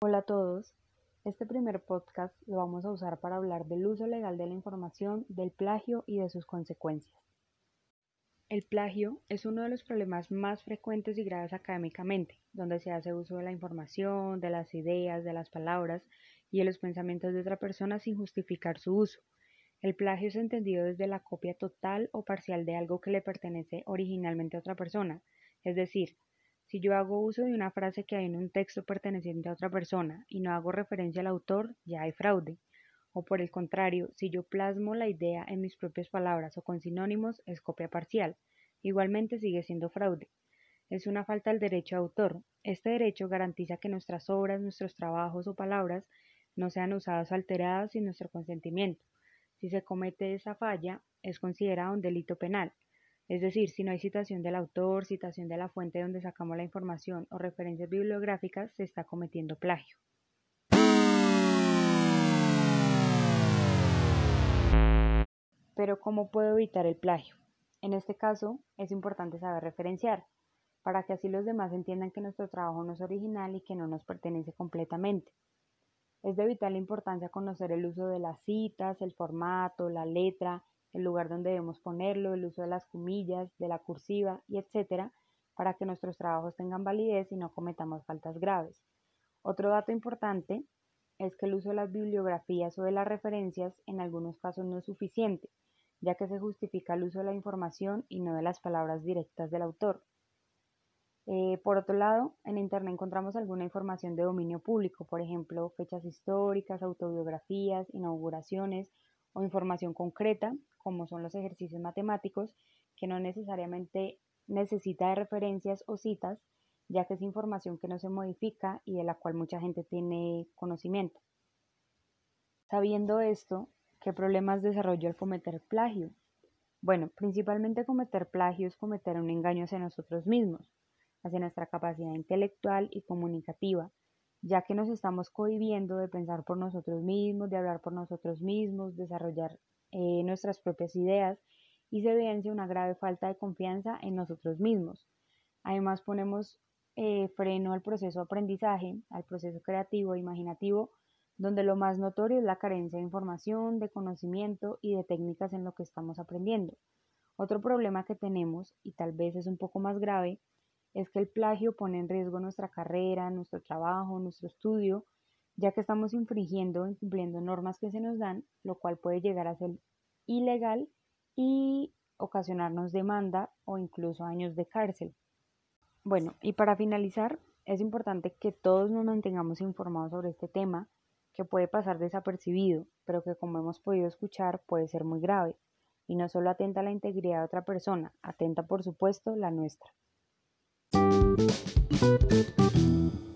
Hola a todos. Este primer podcast lo vamos a usar para hablar del uso legal de la información, del plagio y de sus consecuencias. El plagio es uno de los problemas más frecuentes y graves académicamente, donde se hace uso de la información, de las ideas, de las palabras y de los pensamientos de otra persona sin justificar su uso. El plagio es entendido desde la copia total o parcial de algo que le pertenece originalmente a otra persona, es decir, si yo hago uso de una frase que hay en un texto perteneciente a otra persona y no hago referencia al autor, ya hay fraude. O por el contrario, si yo plasmo la idea en mis propias palabras o con sinónimos, es copia parcial. Igualmente sigue siendo fraude. Es una falta al derecho de autor. Este derecho garantiza que nuestras obras, nuestros trabajos o palabras no sean usadas alteradas sin nuestro consentimiento. Si se comete esa falla, es considerado un delito penal. Es decir, si no hay citación del autor, citación de la fuente donde sacamos la información o referencias bibliográficas, se está cometiendo plagio. Pero ¿cómo puedo evitar el plagio? En este caso, es importante saber referenciar, para que así los demás entiendan que nuestro trabajo no es original y que no nos pertenece completamente. Es de vital importancia conocer el uso de las citas, el formato, la letra, el lugar donde debemos ponerlo, el uso de las comillas, de la cursiva y etcétera, para que nuestros trabajos tengan validez y no cometamos faltas graves. Otro dato importante es que el uso de las bibliografías o de las referencias en algunos casos no es suficiente, ya que se justifica el uso de la información y no de las palabras directas del autor. Eh, por otro lado, en Internet encontramos alguna información de dominio público, por ejemplo, fechas históricas, autobiografías, inauguraciones o información concreta, como son los ejercicios matemáticos, que no necesariamente necesita de referencias o citas, ya que es información que no se modifica y de la cual mucha gente tiene conocimiento. Sabiendo esto, ¿qué problemas desarrolló el cometer plagio? Bueno, principalmente cometer plagio es cometer un engaño hacia nosotros mismos hacia nuestra capacidad intelectual y comunicativa, ya que nos estamos cohibiendo de pensar por nosotros mismos, de hablar por nosotros mismos, desarrollar eh, nuestras propias ideas y se evidencia una grave falta de confianza en nosotros mismos. Además ponemos eh, freno al proceso de aprendizaje, al proceso creativo e imaginativo, donde lo más notorio es la carencia de información, de conocimiento y de técnicas en lo que estamos aprendiendo. Otro problema que tenemos, y tal vez es un poco más grave, es que el plagio pone en riesgo nuestra carrera, nuestro trabajo, nuestro estudio, ya que estamos infringiendo, incumpliendo normas que se nos dan, lo cual puede llegar a ser ilegal y ocasionarnos demanda o incluso años de cárcel. Bueno, y para finalizar, es importante que todos nos mantengamos informados sobre este tema, que puede pasar desapercibido, pero que como hemos podido escuchar puede ser muy grave, y no solo atenta a la integridad de otra persona, atenta por supuesto la nuestra. Thank you.